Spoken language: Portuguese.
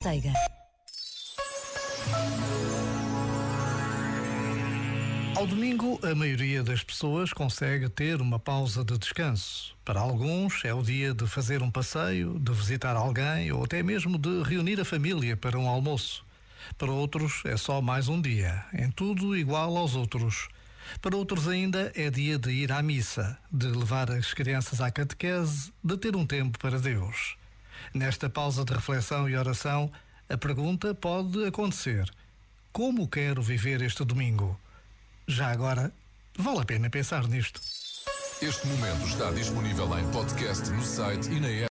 Teiga. Ao domingo, a maioria das pessoas consegue ter uma pausa de descanso. Para alguns, é o dia de fazer um passeio, de visitar alguém ou até mesmo de reunir a família para um almoço. Para outros, é só mais um dia, em tudo igual aos outros. Para outros ainda é dia de ir à missa, de levar as crianças à catequese, de ter um tempo para Deus. Nesta pausa de reflexão e oração, a pergunta pode acontecer: Como quero viver este domingo? Já agora, vale a pena pensar nisto. Este momento está disponível em podcast no site e na app.